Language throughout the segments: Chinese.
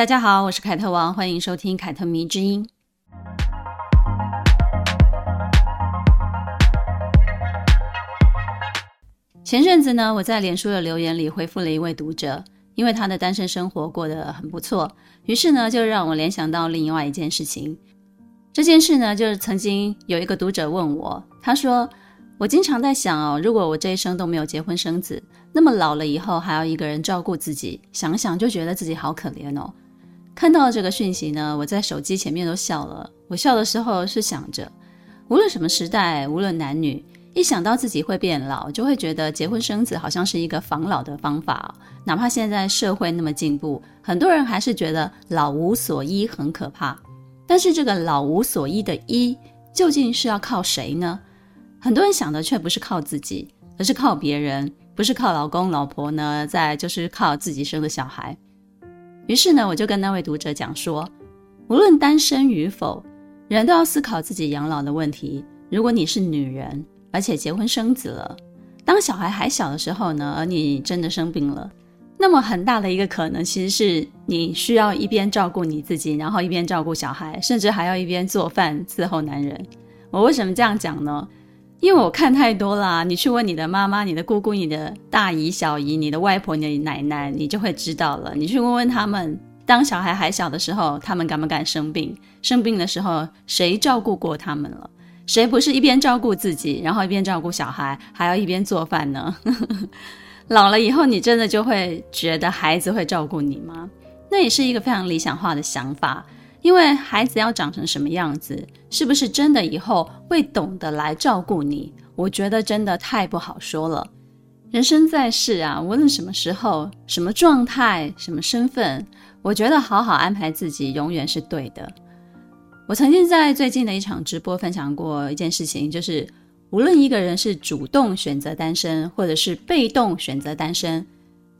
大家好，我是凯特王，欢迎收听凯特迷之音。前阵子呢，我在脸书的留言里回复了一位读者，因为他的单身生活过得很不错，于是呢，就让我联想到另外一件事情。这件事呢，就是曾经有一个读者问我，他说：“我经常在想哦，如果我这一生都没有结婚生子，那么老了以后还要一个人照顾自己，想想就觉得自己好可怜哦。”看到这个讯息呢，我在手机前面都笑了。我笑的时候是想着，无论什么时代，无论男女。一想到自己会变老，就会觉得结婚生子好像是一个防老的方法。哪怕现在社会那么进步，很多人还是觉得老无所依很可怕。但是这个老无所依的依，究竟是要靠谁呢？很多人想的却不是靠自己，而是靠别人，不是靠老公老婆呢，再就是靠自己生的小孩。于是呢，我就跟那位读者讲说，无论单身与否，人都要思考自己养老的问题。如果你是女人，而且结婚生子了，当小孩还小的时候呢，而你真的生病了，那么很大的一个可能，其实是你需要一边照顾你自己，然后一边照顾小孩，甚至还要一边做饭伺候男人。我为什么这样讲呢？因为我看太多了。你去问你的妈妈、你的姑姑、你的大姨、小姨、你的外婆、你的奶奶，你就会知道了。你去问问他们，当小孩还小的时候，他们敢不敢生病？生病的时候，谁照顾过他们了？谁不是一边照顾自己，然后一边照顾小孩，还要一边做饭呢？老了以后，你真的就会觉得孩子会照顾你吗？那也是一个非常理想化的想法，因为孩子要长成什么样子，是不是真的以后会懂得来照顾你？我觉得真的太不好说了。人生在世啊，无论什么时候、什么状态、什么身份，我觉得好好安排自己永远是对的。我曾经在最近的一场直播分享过一件事情，就是无论一个人是主动选择单身，或者是被动选择单身，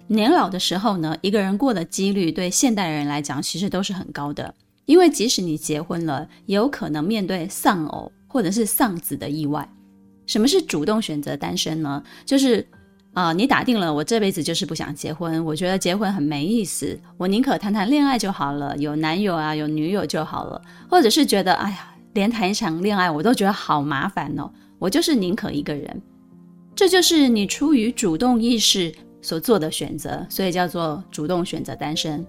年老的时候呢，一个人过的几率对现代人来讲其实都是很高的。因为即使你结婚了，也有可能面对丧偶或者是丧子的意外。什么是主动选择单身呢？就是。啊、你打定了，我这辈子就是不想结婚。我觉得结婚很没意思，我宁可谈谈恋爱就好了，有男友啊，有女友就好了。或者是觉得，哎呀，连谈一场恋爱我都觉得好麻烦哦，我就是宁可一个人。这就是你出于主动意识所做的选择，所以叫做主动选择单身。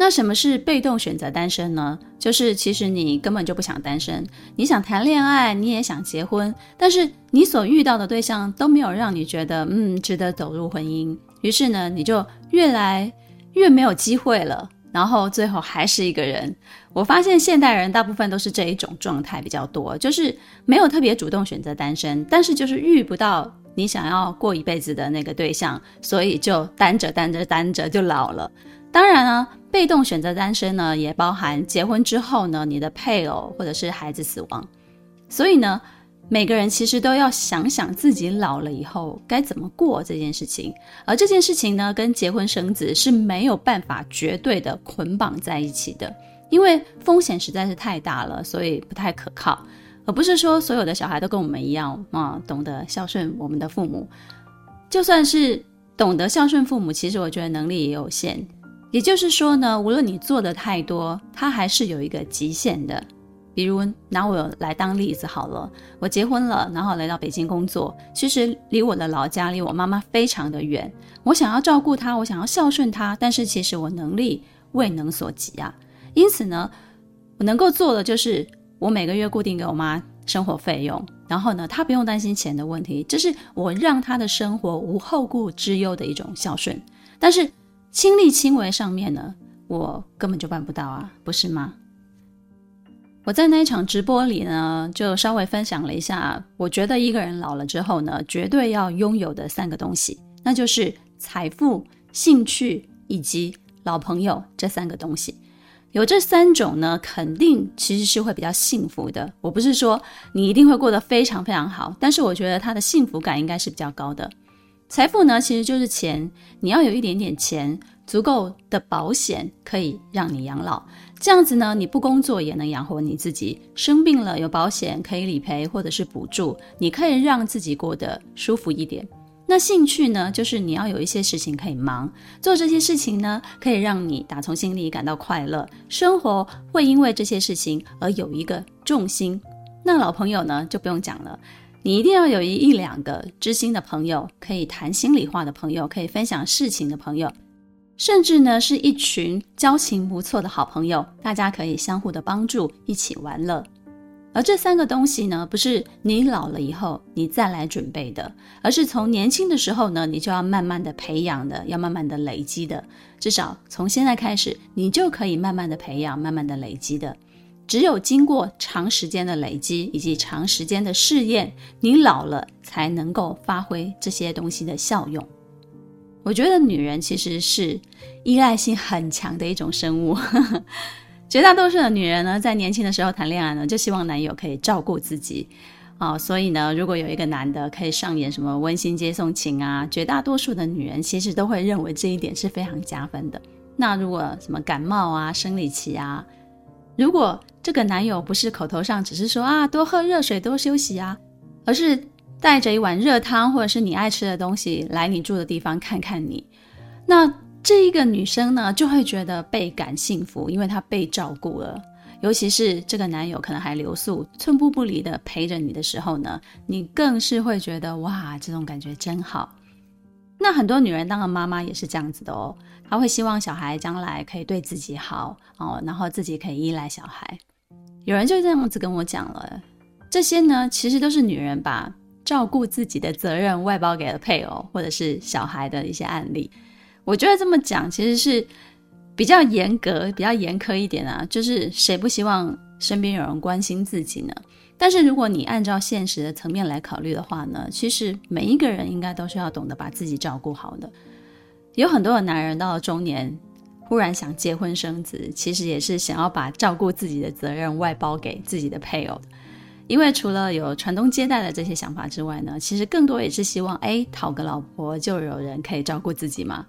那什么是被动选择单身呢？就是其实你根本就不想单身，你想谈恋爱，你也想结婚，但是你所遇到的对象都没有让你觉得嗯值得走入婚姻，于是呢你就越来越没有机会了，然后最后还是一个人。我发现现代人大部分都是这一种状态比较多，就是没有特别主动选择单身，但是就是遇不到你想要过一辈子的那个对象，所以就单着单着单着就老了。当然呢，被动选择单身呢，也包含结婚之后呢，你的配偶或者是孩子死亡。所以呢，每个人其实都要想想自己老了以后该怎么过这件事情。而这件事情呢，跟结婚生子是没有办法绝对的捆绑在一起的，因为风险实在是太大了，所以不太可靠。而不是说所有的小孩都跟我们一样啊，懂得孝顺我们的父母。就算是懂得孝顺父母，其实我觉得能力也有限。也就是说呢，无论你做的太多，它还是有一个极限的。比如拿我来当例子好了，我结婚了，然后来到北京工作，其实离我的老家，离我妈妈非常的远。我想要照顾她，我想要孝顺她，但是其实我能力未能所及啊。因此呢，我能够做的就是我每个月固定给我妈生活费用，然后呢，她不用担心钱的问题，这是我让她的生活无后顾之忧的一种孝顺。但是。亲力亲为上面呢，我根本就办不到啊，不是吗？我在那一场直播里呢，就稍微分享了一下，我觉得一个人老了之后呢，绝对要拥有的三个东西，那就是财富、兴趣以及老朋友这三个东西。有这三种呢，肯定其实是会比较幸福的。我不是说你一定会过得非常非常好，但是我觉得他的幸福感应该是比较高的。财富呢，其实就是钱，你要有一点点钱，足够的保险可以让你养老。这样子呢，你不工作也能养活你自己，生病了有保险可以理赔或者是补助，你可以让自己过得舒服一点。那兴趣呢，就是你要有一些事情可以忙，做这些事情呢，可以让你打从心里感到快乐，生活会因为这些事情而有一个重心。那老朋友呢，就不用讲了，你一定要有一一两个知心的朋友，可以谈心里话的朋友，可以分享事情的朋友，甚至呢是一群交情不错的好朋友，大家可以相互的帮助，一起玩乐。而这三个东西呢，不是你老了以后你再来准备的，而是从年轻的时候呢，你就要慢慢的培养的，要慢慢的累积的。至少从现在开始，你就可以慢慢的培养，慢慢的累积的。只有经过长时间的累积以及长时间的试验，你老了才能够发挥这些东西的效用。我觉得女人其实是依赖性很强的一种生物。绝大多数的女人呢，在年轻的时候谈恋爱呢，就希望男友可以照顾自己啊、所以呢，如果有一个男的可以上演什么温馨接送情啊，绝大多数的女人其实都会认为这一点是非常加分的。那如果什么感冒啊、生理期啊，如果这个男友不是口头上只是说啊多喝热水、多休息啊，而是带着一碗热汤或者是你爱吃的东西来你住的地方看看你，那。这一个女生呢，就会觉得倍感幸福，因为她被照顾了。尤其是这个男友可能还留宿，寸步不离的陪着你的时候呢，你更是会觉得哇，这种感觉真好。那很多女人当了妈妈也是这样子的哦，她会希望小孩将来可以对自己好哦，然后自己可以依赖小孩。有人就这样子跟我讲了，这些呢，其实都是女人把照顾自己的责任外包给了配偶或者是小孩的一些案例。我觉得这么讲其实是比较严格、比较严苛一点啊。就是谁不希望身边有人关心自己呢？但是如果你按照现实的层面来考虑的话呢，其实每一个人应该都是要懂得把自己照顾好的。有很多的男人到了中年，忽然想结婚生子，其实也是想要把照顾自己的责任外包给自己的配偶。因为除了有传宗接代的这些想法之外呢，其实更多也是希望，哎，讨个老婆就有人可以照顾自己嘛。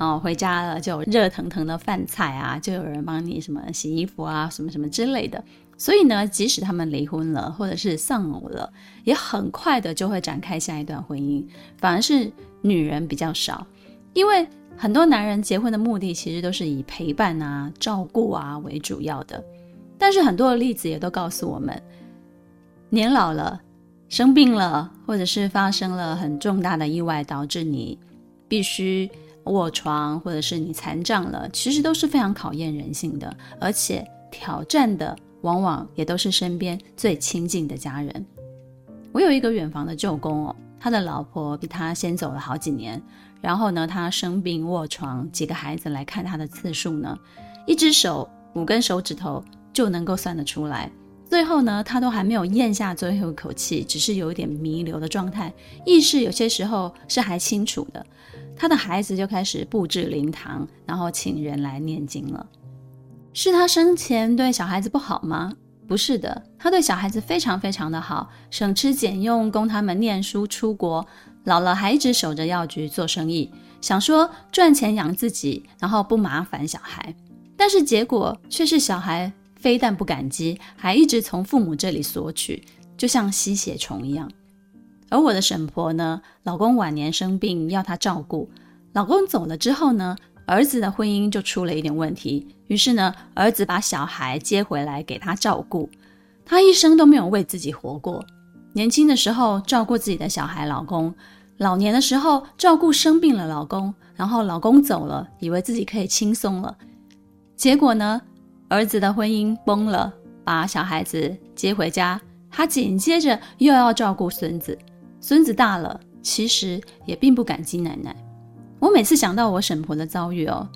然后回家了就有热腾腾的饭菜啊，就有人帮你什么洗衣服啊，什么什么之类的。所以呢，即使他们离婚了或者是丧偶了，也很快的就会展开下一段婚姻。反而是女人比较少，因为很多男人结婚的目的其实都是以陪伴啊、照顾啊为主要的。但是很多的例子也都告诉我们。年老了，生病了，或者是发生了很重大的意外，导致你必须卧床，或者是你残障了，其实都是非常考验人性的，而且挑战的往往也都是身边最亲近的家人。我有一个远房的舅公哦，他的老婆比他先走了好几年，然后呢，他生病卧床，几个孩子来看他的次数呢，一只手五根手指头就能够算得出来。最后呢，他都还没有咽下最后一口气，只是有一点弥留的状态，意识有些时候是还清楚的。他的孩子就开始布置灵堂，然后请人来念经了。是他生前对小孩子不好吗？不是的，他对小孩子非常非常的好，省吃俭用供他们念书、出国，老了还一直守着药局做生意，想说赚钱养自己，然后不麻烦小孩。但是结果却是小孩。非但不感激，还一直从父母这里索取，就像吸血虫一样。而我的婶婆呢，老公晚年生病要她照顾，老公走了之后呢，儿子的婚姻就出了一点问题。于是呢，儿子把小孩接回来给她照顾。她一生都没有为自己活过。年轻的时候照顾自己的小孩、老公，老年的时候照顾生病了老公，然后老公走了，以为自己可以轻松了，结果呢？儿子的婚姻崩了，把小孩子接回家，他紧接着又要照顾孙子。孙子大了，其实也并不感激奶奶。我每次想到我婶婆的遭遇哦，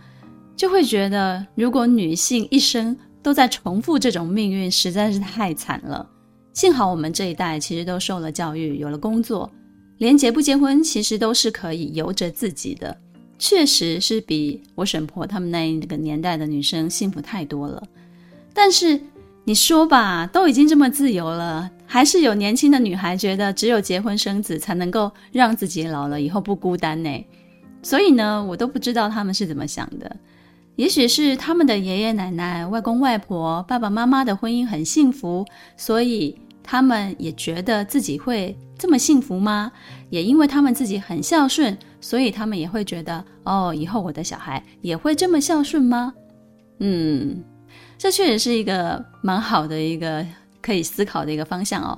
就会觉得，如果女性一生都在重复这种命运，实在是太惨了。幸好我们这一代其实都受了教育，有了工作，连结不结婚，其实都是可以由着自己的。确实是比我婶婆他们那个年代的女生幸福太多了，但是你说吧，都已经这么自由了，还是有年轻的女孩觉得只有结婚生子才能够让自己老了以后不孤单呢。所以呢，我都不知道他们是怎么想的。也许是他们的爷爷奶奶、外公外婆、爸爸妈妈的婚姻很幸福，所以他们也觉得自己会这么幸福吗？也因为他们自己很孝顺，所以他们也会觉得哦，以后我的小孩也会这么孝顺吗？嗯，这确实是一个蛮好的一个可以思考的一个方向哦。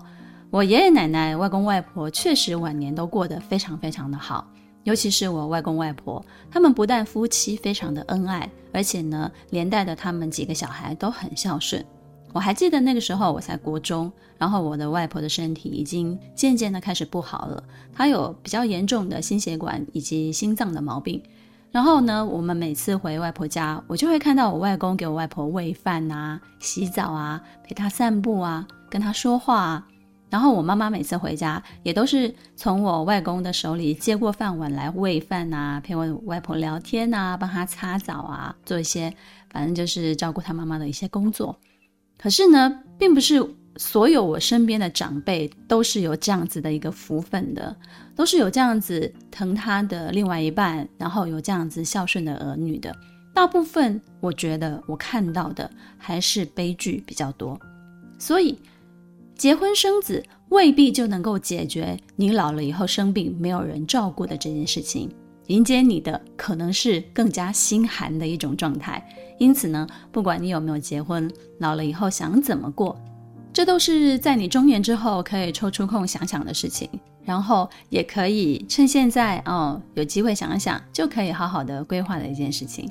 我爷爷奶奶、外公外婆确实晚年都过得非常非常的好，尤其是我外公外婆，他们不但夫妻非常的恩爱，而且呢，连带的他们几个小孩都很孝顺。我还记得那个时候我才国中，然后我的外婆的身体已经渐渐的开始不好了，她有比较严重的心血管以及心脏的毛病。然后呢，我们每次回外婆家，我就会看到我外公给我外婆喂饭啊、洗澡啊、陪她散步啊、跟她说话啊。然后我妈妈每次回家，也都是从我外公的手里接过饭碗来喂饭啊，陪我外婆聊天啊，帮她擦澡啊，做一些反正就是照顾她妈妈的一些工作。可是呢，并不是所有我身边的长辈都是有这样子的一个福分的，都是有这样子疼他的另外一半，然后有这样子孝顺的儿女的。大部分我觉得我看到的还是悲剧比较多。所以，结婚生子未必就能够解决你老了以后生病没有人照顾的这件事情。迎接你的可能是更加心寒的一种状态。因此呢，不管你有没有结婚，老了以后想怎么过，这都是在你中年之后可以抽出空想想的事情。然后也可以趁现在哦，有机会想一想，就可以好好的规划的一件事情。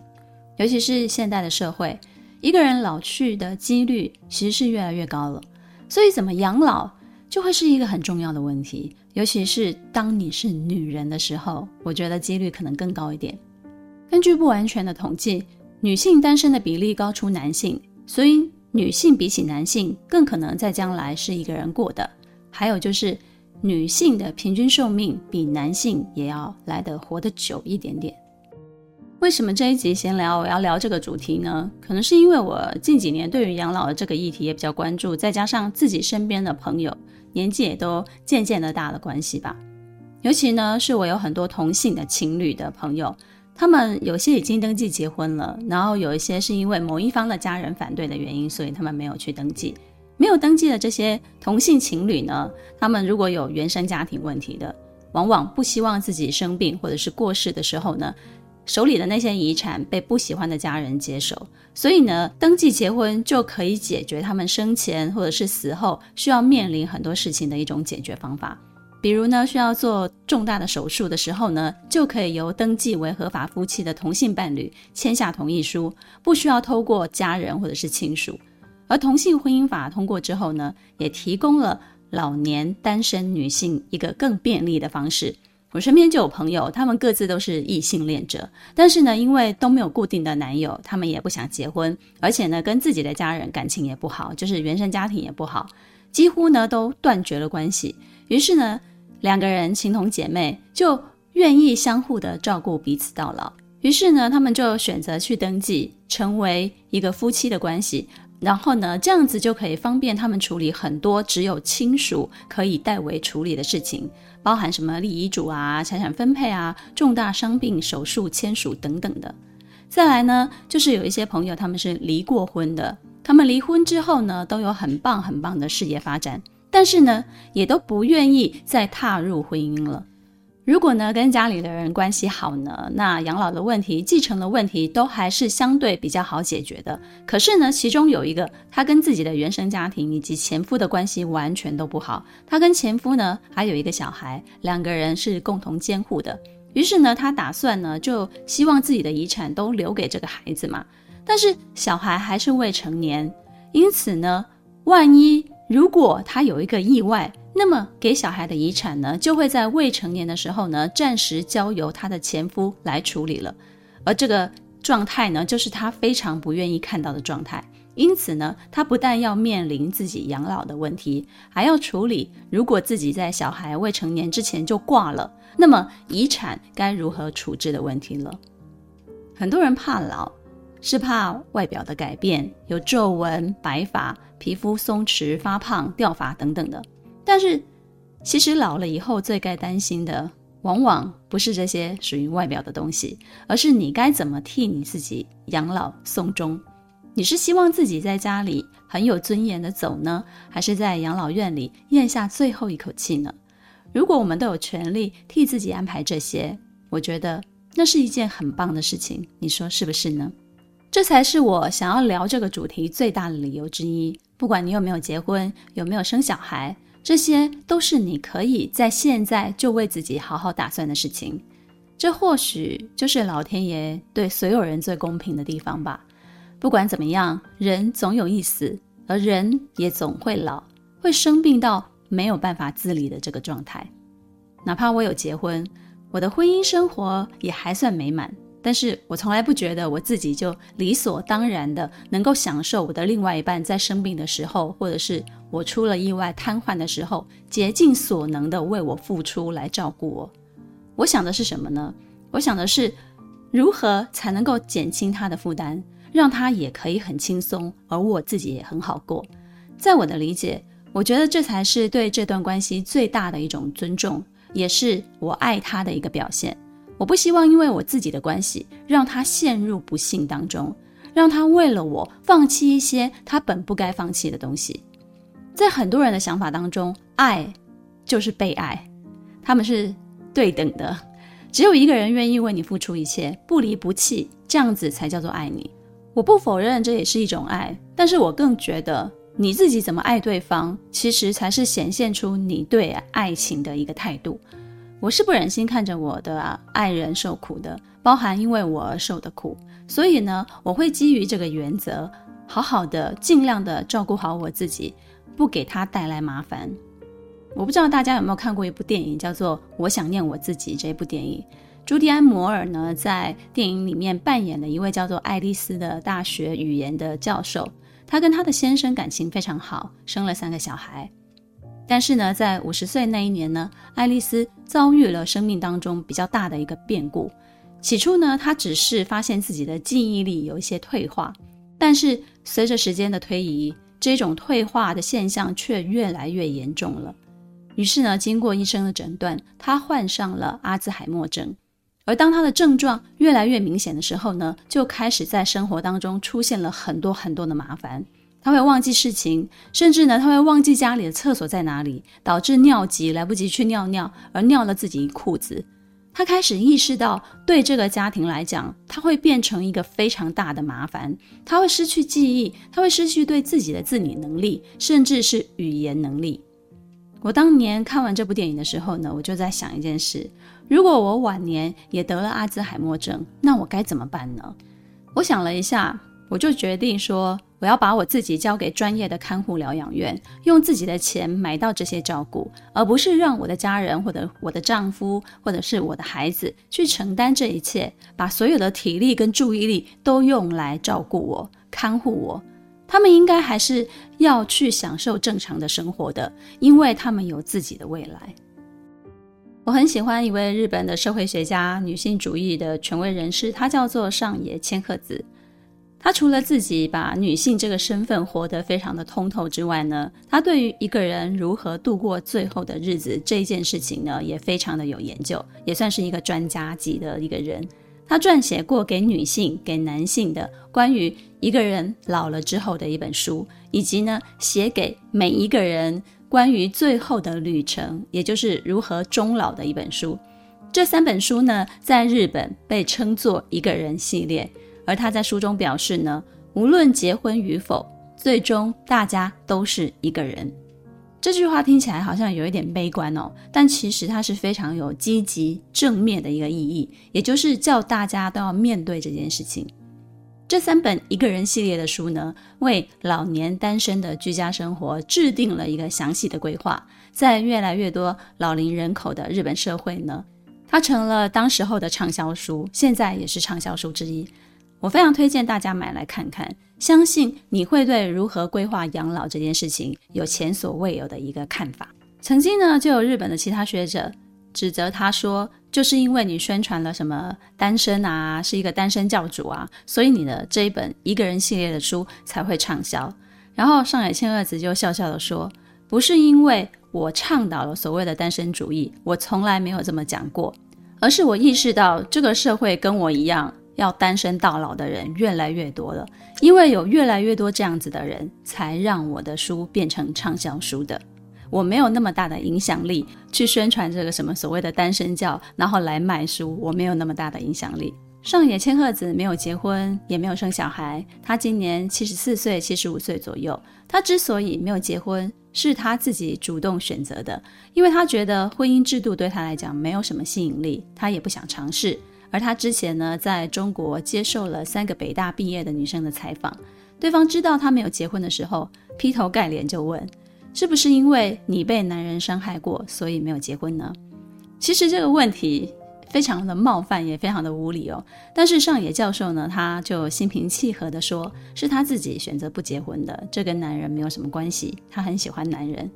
尤其是现代的社会，一个人老去的几率其实是越来越高了，所以怎么养老就会是一个很重要的问题。尤其是当你是女人的时候，我觉得几率可能更高一点。根据不完全的统计。女性单身的比例高出男性，所以女性比起男性更可能在将来是一个人过的。还有就是，女性的平均寿命比男性也要来得活得久一点点。为什么这一集闲聊我要聊这个主题呢？可能是因为我近几年对于养老的这个议题也比较关注，再加上自己身边的朋友年纪也都渐渐的大的关系吧。尤其呢，是我有很多同性的情侣的朋友。他们有些已经登记结婚了，然后有一些是因为某一方的家人反对的原因，所以他们没有去登记。没有登记的这些同性情侣呢，他们如果有原生家庭问题的，往往不希望自己生病或者是过世的时候呢，手里的那些遗产被不喜欢的家人接手，所以呢，登记结婚就可以解决他们生前或者是死后需要面临很多事情的一种解决方法。比如呢，需要做重大的手术的时候呢，就可以由登记为合法夫妻的同性伴侣签下同意书，不需要透过家人或者是亲属。而同性婚姻法通过之后呢，也提供了老年单身女性一个更便利的方式。我身边就有朋友，他们各自都是异性恋者，但是呢，因为都没有固定的男友，他们也不想结婚，而且呢，跟自己的家人感情也不好，就是原生家庭也不好，几乎呢都断绝了关系。于是呢，两个人情同姐妹，就愿意相互的照顾彼此到老。于是呢，他们就选择去登记，成为一个夫妻的关系。然后呢，这样子就可以方便他们处理很多只有亲属可以代为处理的事情，包含什么立遗嘱啊、财产分配啊、重大伤病手术签署等等的。再来呢，就是有一些朋友他们是离过婚的，他们离婚之后呢，都有很棒很棒的事业发展。但是呢，也都不愿意再踏入婚姻了。如果呢，跟家里的人关系好呢，那养老的问题、继承的问题都还是相对比较好解决的。可是呢，其中有一个，他跟自己的原生家庭以及前夫的关系完全都不好。他跟前夫呢，还有一个小孩，两个人是共同监护的。于是呢，他打算呢，就希望自己的遗产都留给这个孩子嘛。但是小孩还是未成年，因此呢，万一如果他有一个意外，那么给小孩的遗产呢，就会在未成年的时候呢，暂时交由他的前夫来处理了。而这个状态呢，就是他非常不愿意看到的状态。因此呢，他不但要面临自己养老的问题，还要处理如果自己在小孩未成年之前就挂了，那么遗产该如何处置的问题了。很多人怕老。是怕外表的改变，有皱纹、白发，皮肤松弛、发胖、掉发等等的。但是，其实老了以后最该担心的，往往不是这些属于外表的东西，而是你该怎么替你自己养老送终。你是希望自己在家里很有尊严的走呢，还是在养老院里咽下最后一口气呢？如果我们都有权利替自己安排这些，我觉得那是一件很棒的事情。你说是不是呢？这才是我想要聊这个主题最大的理由之一。不管你有没有结婚，有没有生小孩，这些都是你可以在现在就为自己好好打算的事情。这或许就是老天爷对所有人最公平的地方吧。不管怎么样，人总有一死，而人也总会老，会生病到没有办法自理的这个状态。哪怕我有结婚，我的婚姻生活也还算美满，但是我从来不觉得我自己就理所当然的能够享受我的另外一半在生病的时候，或者是我出了意外瘫痪的时候，竭尽所能的为我付出来照顾我。我想的是什么呢？我想的是如何才能够减轻他的负担。让他也可以很轻松，而我自己也很好过。在我的理解，我觉得这才是对这段关系最大的一种尊重，也是我爱他的一个表现。我不希望因为我自己的关系，让他陷入不幸当中，让他为了我放弃一些他本不该放弃的东西。在很多人的想法当中，爱就是被爱，他们是对等的。只有一个人愿意为你付出一切，不离不弃，这样子才叫做爱你。我不否认这也是一种爱，但是我更觉得你自己怎么爱对方，其实才是显现出你对爱情的一个态度。我是不忍心看着我的爱人受苦的，包含因为我而受的苦，所以呢，我会基于这个原则，好好的尽量的照顾好我自己，不给他带来麻烦。我不知道大家有没有看过一部电影，叫做《我想念我自己》这部电影。朱迪安·摩尔呢，在电影里面扮演了一位叫做爱丽丝的大学语言的教授。她跟她的先生感情非常好，生了三个小孩。但是呢，在五十岁那一年呢，爱丽丝遭遇了生命当中比较大的一个变故。起初呢，她只是发现自己的记忆力有一些退化，但是随着时间的推移，这种退化的现象却越来越严重了。于是呢，经过医生的诊断，她患上了阿兹海默症。而当他的症状越来越明显的时候呢，就开始在生活当中出现了很多很多的麻烦。他会忘记事情，甚至呢，他会忘记家里的厕所在哪里，导致尿急来不及去尿尿，而尿了自己一裤子。他开始意识到，对这个家庭来讲，他会变成一个非常大的麻烦。他会失去记忆，他会失去对自己的自理能力，甚至是语言能力。我当年看完这部电影的时候呢，我就在想一件事。如果我晚年也得了阿兹海默症，那我该怎么办呢？我想了一下，我就决定说，我要把我自己交给专业的看护疗养院，用自己的钱买到这些照顾，而不是让我的家人或者我的丈夫或者是我的孩子去承担这一切，把所有的体力跟注意力都用来照顾我、看护我。他们应该还是要去享受正常的生活的，因为他们有自己的未来。我很喜欢一位日本的社会学家、女性主义的权威人士，她叫做上野千鹤子。他除了自己把女性这个身份活得非常的通透之外呢，他对于一个人如何度过最后的日子这件事情呢，也非常的有研究，也算是一个专家级的一个人。他撰写过给女性、给男性的关于一个人老了之后的一本书，以及呢，写给每一个人。关于最后的旅程，也就是如何终老的一本书。这三本书呢，在日本被称作“一个人系列”。而他在书中表示呢，无论结婚与否，最终大家都是一个人。这句话听起来好像有一点悲观哦，但其实它是非常有积极正面的一个意义，也就是叫大家都要面对这件事情。这三本一个人系列的书呢，为老年单身的居家生活制定了一个详细的规划。在越来越多老龄人口的日本社会呢，它成了当时候的畅销书，现在也是畅销书之一。我非常推荐大家买来看看，相信你会对如何规划养老这件事情有前所未有的一个看法。曾经呢，就有日本的其他学者指责他说，就是因为你宣传了什么单身啊，是一个单身教主啊，所以你的这一本一个人系列的书才会畅销。然后上野千鹤子就笑笑地说：“不是因为我倡导了所谓的单身主义，我从来没有这么讲过，而是我意识到这个社会跟我一样要单身到老的人越来越多了，因为有越来越多这样子的人，才让我的书变成畅销书的。我没有那么大的影响力去宣传这个什么所谓的单身教，然后来卖书，我没有那么大的影响力。”上野千鹤子没有结婚，也没有生小孩。她今年七十四岁、七十五岁左右。她之所以没有结婚，是她自己主动选择的，因为她觉得婚姻制度对她来讲没有什么吸引力，她也不想尝试。而他之前呢，在中国接受了三个北大毕业的女生的采访，对方知道他没有结婚的时候，劈头盖脸就问：“是不是因为你被男人伤害过，所以没有结婚呢？”其实这个问题。非常的冒犯，也非常的无理哦。但是上野教授呢，他就心平气和地说，是他自己选择不结婚的，这跟男人没有什么关系。他很喜欢男人。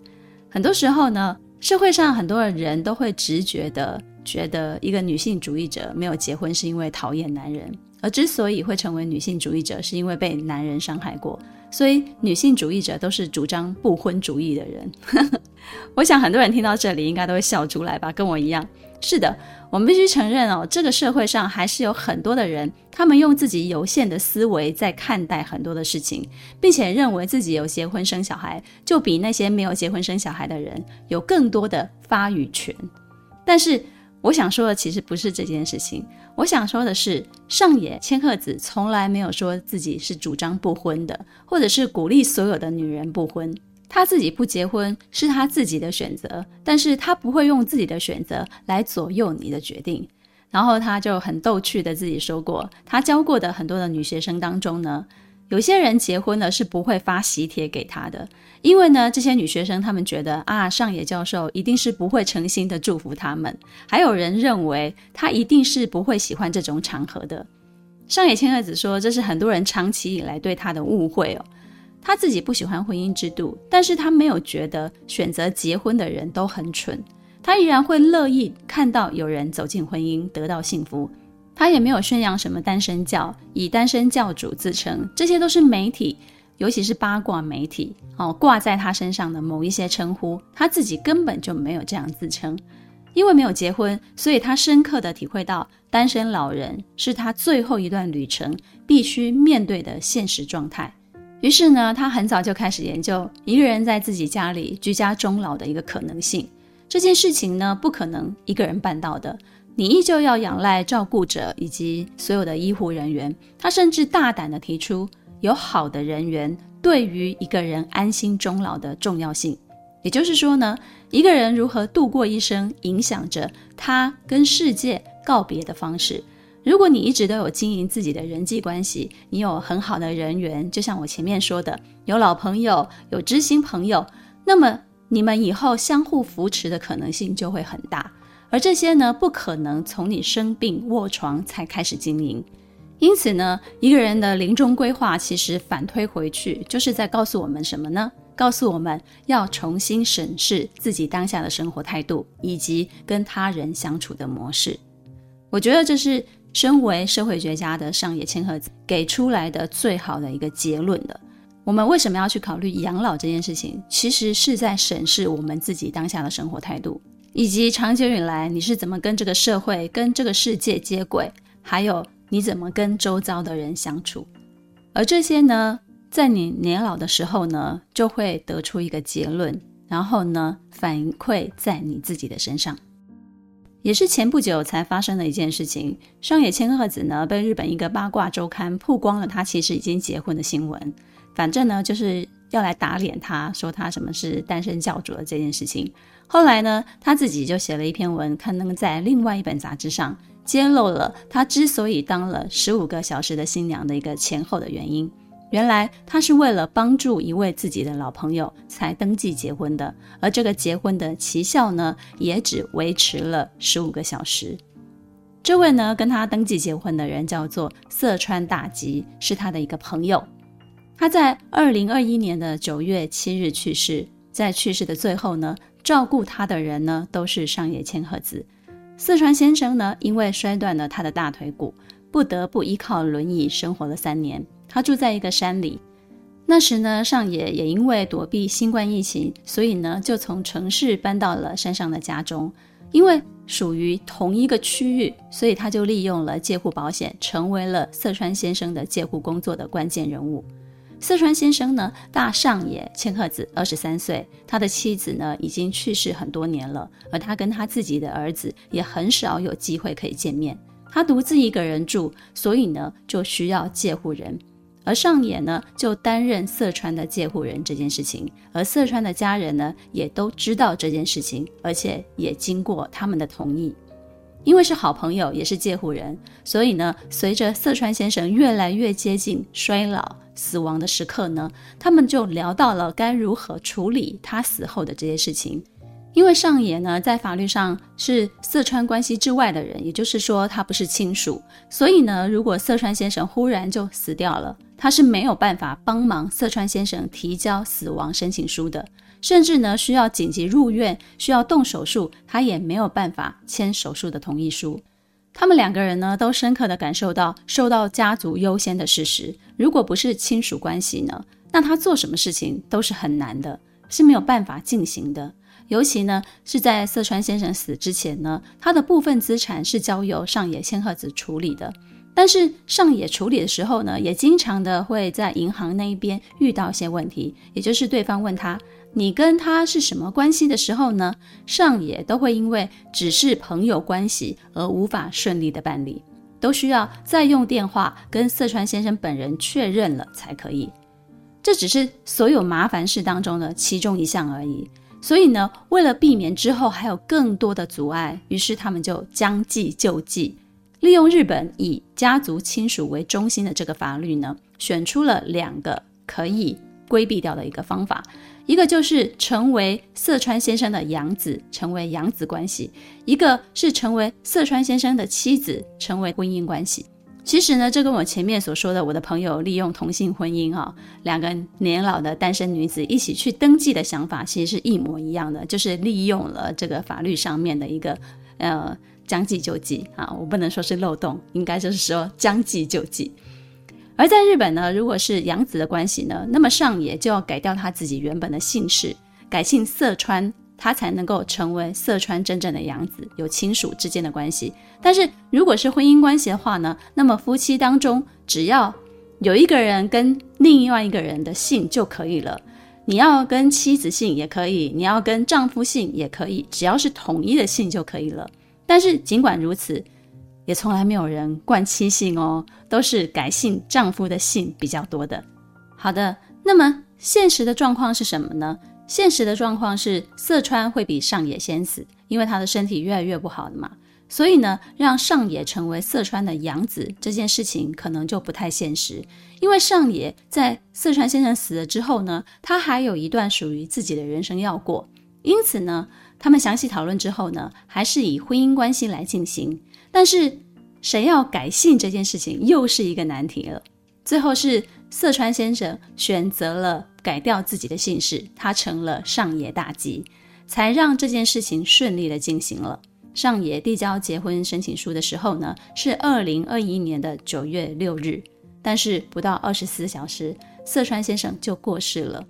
很多时候呢，社会上很多的人都会直觉的觉得，一个女性主义者没有结婚是因为讨厌男人，而之所以会成为女性主义者，是因为被男人伤害过。所以女性主义者都是主张不婚主义的人。我想很多人听到这里应该都会笑出来吧，跟我一样。是的。我们必须承认哦，这个社会上还是有很多的人，他们用自己有限的思维在看待很多的事情，并且认为自己有结婚生小孩，就比那些没有结婚生小孩的人有更多的发语权。但是，我想说的其实不是这件事情。我想说的是，上野千鹤子从来没有说自己是主张不婚的，或者是鼓励所有的女人不婚。他自己不结婚是他自己的选择，但是他不会用自己的选择来左右你的决定。然后他就很逗趣的自己说过，他教过的很多的女学生当中呢，有些人结婚了是不会发喜帖给他的，因为呢，这些女学生她们觉得啊，上野教授一定是不会诚心的祝福他们。还有人认为他一定是不会喜欢这种场合的。上野千鹤子说，这是很多人长期以来对他的误会哦。他自己不喜欢婚姻制度，但是他没有觉得选择结婚的人都很蠢，他依然会乐意看到有人走进婚姻得到幸福。他也没有宣扬什么单身教，以单身教主自称，这些都是媒体，尤其是八卦媒体哦挂在他身上的某一些称呼，他自己根本就没有这样自称。因为没有结婚，所以他深刻地体会到单身老人是他最后一段旅程必须面对的现实状态。于是呢，他很早就开始研究一个人在自己家里居家终老的一个可能性。这件事情呢，不可能一个人办到的，你依旧要仰赖照顾者以及所有的医护人员。他甚至大胆地提出，有好的人缘对于一个人安心终老的重要性。也就是说呢，一个人如何度过一生，影响着他跟世界告别的方式。如果你一直都有经营自己的人际关系，你有很好的人缘，就像我前面说的，有老朋友，有知心朋友，那么你们以后相互扶持的可能性就会很大。而这些呢，不可能从你生病卧床才开始经营。因此呢，一个人的临终规划其实反推回去，就是在告诉我们什么呢？告诉我们要重新审视自己当下的生活态度，以及跟他人相处的模式。我觉得这是。身为社会学家的上野千鹤子给出来的最好的一个结论的，我们为什么要去考虑养老这件事情？其实是在审视我们自己当下的生活态度，以及长久以来你是怎么跟这个社会、跟这个世界接轨，还有你怎么跟周遭的人相处。而这些呢，在你年老的时候呢，就会得出一个结论，然后呢，反馈在你自己的身上。也是前不久才发生的一件事情，上野千鹤子呢被日本一个八卦周刊曝光了，她其实已经结婚的新闻。反正呢就是要来打脸他，说他什么是单身教主的这件事情。后来呢，他自己就写了一篇文，刊登在另外一本杂志上，揭露了他之所以当了十五个小时的新娘的一个前后的原因。原来他是为了帮助一位自己的老朋友才登记结婚的，而这个结婚的奇效呢，也只维持了十五个小时。这位呢，跟他登记结婚的人叫做色川大吉，是他的一个朋友。他在二零二一年的九月七日去世，在去世的最后呢，照顾他的人呢，都是上野千鹤子。色川先生呢，因为摔断了他的大腿骨，不得不依靠轮椅生活了三年。他住在一个山里，那时呢，上野也因为躲避新冠疫情，所以呢，就从城市搬到了山上的家中。因为属于同一个区域，所以他就利用了介护保险，成为了色川先生的介护工作的关键人物。色川先生呢，大上野千鹤子二十三岁，他的妻子呢已经去世很多年了，而他跟他自己的儿子也很少有机会可以见面。他独自一个人住，所以呢就需要介护人。而上野呢，就担任色川的介护人这件事情，而色川的家人呢，也都知道这件事情，而且也经过他们的同意。因为是好朋友，也是介护人，所以呢，随着色川先生越来越接近衰老、死亡的时刻呢，他们就聊到了该如何处理他死后的这些事情。因为上野呢，在法律上是四川关系之外的人，也就是说他不是亲属，所以呢，如果色川先生忽然就死掉了，他是没有办法帮忙色川先生提交死亡申请书的，甚至呢，需要紧急入院、需要动手术，他也没有办法签手术的同意书。他们两个人呢，都深刻地感受到受到家族优先的事实。如果不是亲属关系呢，那他做什么事情都是很难的，是没有办法进行的。尤其呢，是在色川先生死之前呢，他的部分资产是交由上野千鹤子处理的。但是上野处理的时候呢，也经常的会在银行那一边遇到一些问题，也就是对方问他，你跟他是什么关系的时候呢，上野都会因为只是朋友关系而无法顺利的办理，都需要再用电话跟四川先生本人确认了才可以。这只是所有麻烦事当中的其中一项而已。所以呢，为了避免之后还有更多的阻碍，于是他们就将计就计，利用日本以家族亲属为中心的这个法律呢，选出了两个可以规避掉的一个方法，一个就是成为色川先生的养子，成为养子关系；一个是成为色川先生的妻子，成为婚姻关系。其实呢，这跟我前面所说的，我的朋友利用同性婚姻啊，两个年老的单身女子一起去登记的想法，其实是一模一样的，就是利用了这个法律上面的一个呃将计就计啊，我不能说是漏洞，应该就是说将计就计。而在日本呢，如果是养子的关系呢，那么上野就要改掉他自己原本的姓氏，改姓色川。他才能够成为色川真正的养子，有亲属之间的关系。但是如果是婚姻关系的话呢，那么夫妻当中只要有一个人跟另外一个人的姓就可以了。你要跟妻子姓也可以，你要跟丈夫姓也可以，只要是统一的姓就可以了。但是尽管如此，也从来没有人冠妻姓哦，都是改姓丈夫的姓比较多的。好的，那么现实的状况是什么呢？现实的状况是，色川会比上野先死，因为他的身体越来越不好了嘛。所以呢，让上野成为色川的养子这件事情可能就不太现实。因为上野在色川先生死了之后呢，他还有一段属于自己的人生要过。因此呢，他们详细讨论之后呢，还是以婚姻关系来进行。但是谁要改姓这件事情又是一个难题了。最后是色川先生选择了。改掉自己的姓氏，他成了上野大吉，才让这件事情顺利的进行了。上野递交结婚申请书的时候呢，是二零二一年的九月六日，但是不到二十四小时，色川先生就过世了。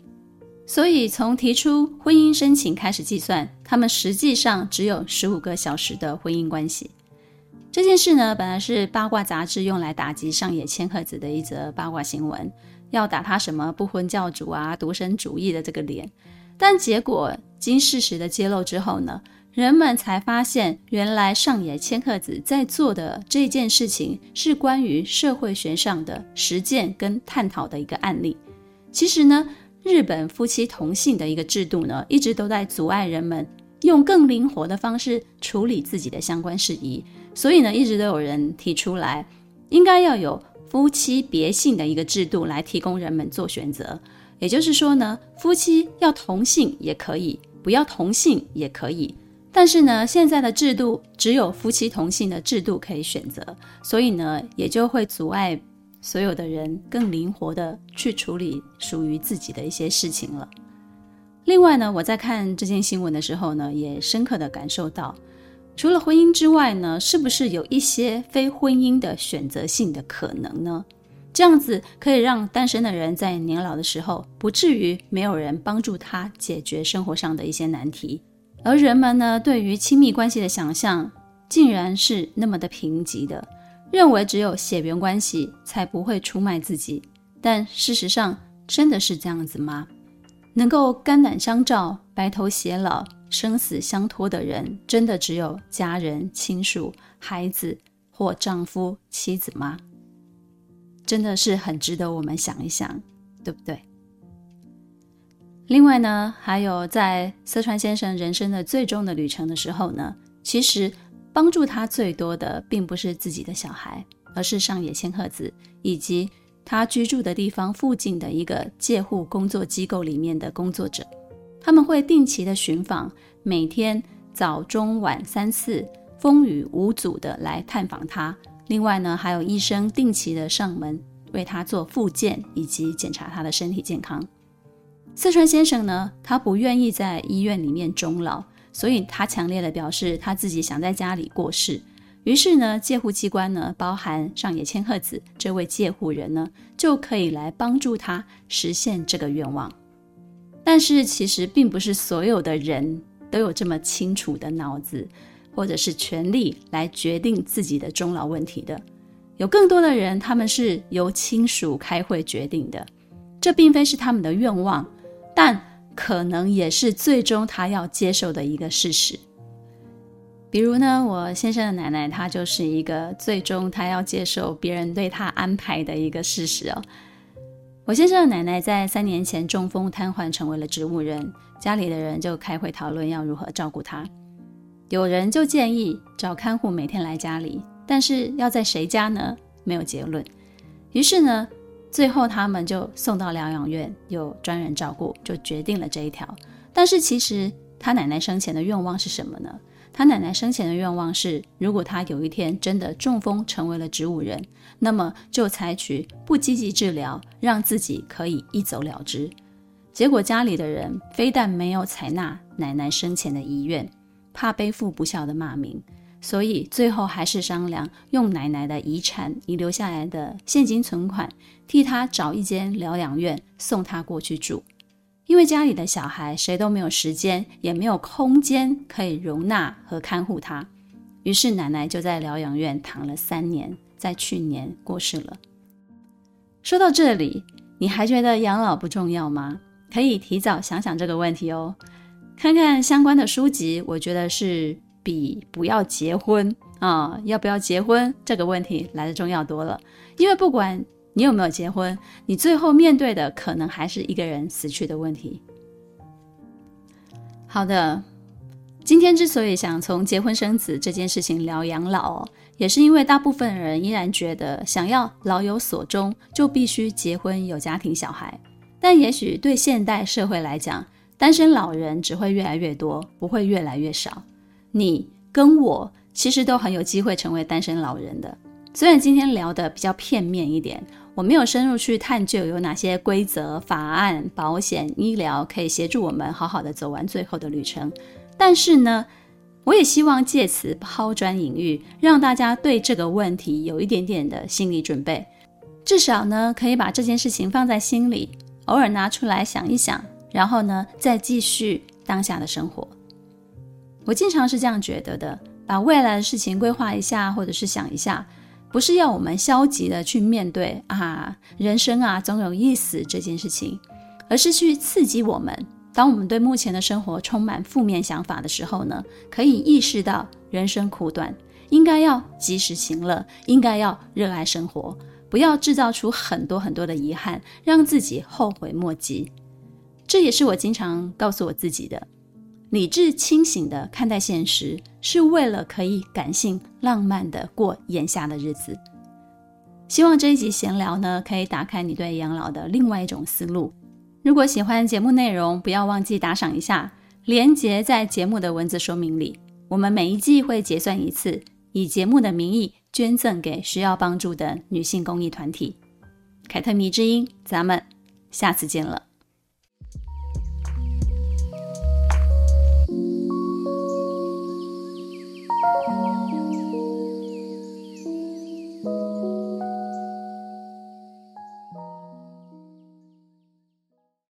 所以从提出婚姻申请开始计算，他们实际上只有十五个小时的婚姻关系。这件事呢，本来是八卦杂志用来打击上野千鹤子的一则八卦新闻。要打他什么不婚教主啊、独身主义的这个脸，但结果经事实的揭露之后呢，人们才发现，原来上野千鹤子在做的这件事情是关于社会学上的实践跟探讨的一个案例。其实呢，日本夫妻同姓的一个制度呢，一直都在阻碍人们用更灵活的方式处理自己的相关事宜，所以呢，一直都有人提出来，应该要有。夫妻别姓的一个制度来提供人们做选择，也就是说呢，夫妻要同姓也可以，不要同姓也可以。但是呢，现在的制度只有夫妻同姓的制度可以选择，所以呢，也就会阻碍所有的人更灵活的去处理属于自己的一些事情了。另外呢，我在看这件新闻的时候呢，也深刻的感受到。除了婚姻之外呢，是不是有一些非婚姻的选择性的可能呢？这样子可以让单身的人在年老的时候不至于没有人帮助他解决生活上的一些难题。而人们呢，对于亲密关系的想象竟然是那么的贫瘠的，认为只有血缘关系才不会出卖自己。但事实上，真的是这样子吗？能够肝胆相照、白头偕老、生死相托的人，真的只有家人、亲属、孩子或丈夫、妻子吗？真的是很值得我们想一想，对不对？另外呢，还有在色川先生人生的最终的旅程的时候呢，其实帮助他最多的，并不是自己的小孩，而是上野千鹤子以及。他居住的地方附近的一个介护工作机构里面的工作者，他们会定期的巡访，每天早中晚三次，风雨无阻的来探访他。另外呢，还有医生定期的上门为他做复健以及检查他的身体健康。四川先生呢，他不愿意在医院里面终老，所以他强烈的表示他自己想在家里过世。于是呢，介护机关呢，包含上野千鹤子这位介护人呢，就可以来帮助他实现这个愿望。但是，其实并不是所有的人都有这么清楚的脑子，或者是权力来决定自己的终老问题的。有更多的人，他们是由亲属开会决定的。这并非是他们的愿望，但可能也是最终他要接受的一个事实。比如呢，我先生的奶奶，她就是一个最终她要接受别人对她安排的一个事实哦。我先生的奶奶在三年前中风瘫痪，成为了植物人，家里的人就开会讨论要如何照顾她。有人就建议找看护每天来家里，但是要在谁家呢？没有结论。于是呢，最后他们就送到疗养院，有专人照顾，就决定了这一条。但是其实他奶奶生前的愿望是什么呢？他奶奶生前的愿望是，如果他有一天真的中风成为了植物人，那么就采取不积极治疗，让自己可以一走了之。结果家里的人非但没有采纳奶奶生前的遗愿，怕背负不孝的骂名，所以最后还是商量用奶奶的遗产遗留下来的现金存款，替他找一间疗养院送他过去住。因为家里的小孩谁都没有时间，也没有空间可以容纳和看护他，于是奶奶就在疗养院躺了三年，在去年过世了。说到这里，你还觉得养老不重要吗？可以提早想想这个问题哦。看看相关的书籍，我觉得是比不要结婚啊，要不要结婚这个问题来得重要多了。因为不管你有没有结婚？你最后面对的可能还是一个人死去的问题。好的，今天之所以想从结婚生子这件事情聊养老，也是因为大部分人依然觉得想要老有所终就必须结婚有家庭小孩。但也许对现代社会来讲，单身老人只会越来越多，不会越来越少。你跟我其实都很有机会成为单身老人的。虽然今天聊的比较片面一点。我没有深入去探究有哪些规则、法案、保险、医疗可以协助我们好好的走完最后的旅程，但是呢，我也希望借此抛砖引玉，让大家对这个问题有一点点的心理准备，至少呢，可以把这件事情放在心里，偶尔拿出来想一想，然后呢，再继续当下的生活。我经常是这样觉得的，把未来的事情规划一下，或者是想一下。不是要我们消极的去面对啊，人生啊总有一死这件事情，而是去刺激我们。当我们对目前的生活充满负面想法的时候呢，可以意识到人生苦短，应该要及时行乐，应该要热爱生活，不要制造出很多很多的遗憾，让自己后悔莫及。这也是我经常告诉我自己的。理智清醒的看待现实，是为了可以感性浪漫的过眼下的日子。希望这一集闲聊呢，可以打开你对养老的另外一种思路。如果喜欢节目内容，不要忘记打赏一下，连结在节目的文字说明里。我们每一季会结算一次，以节目的名义捐赠给需要帮助的女性公益团体。凯特迷之音，咱们下次见了。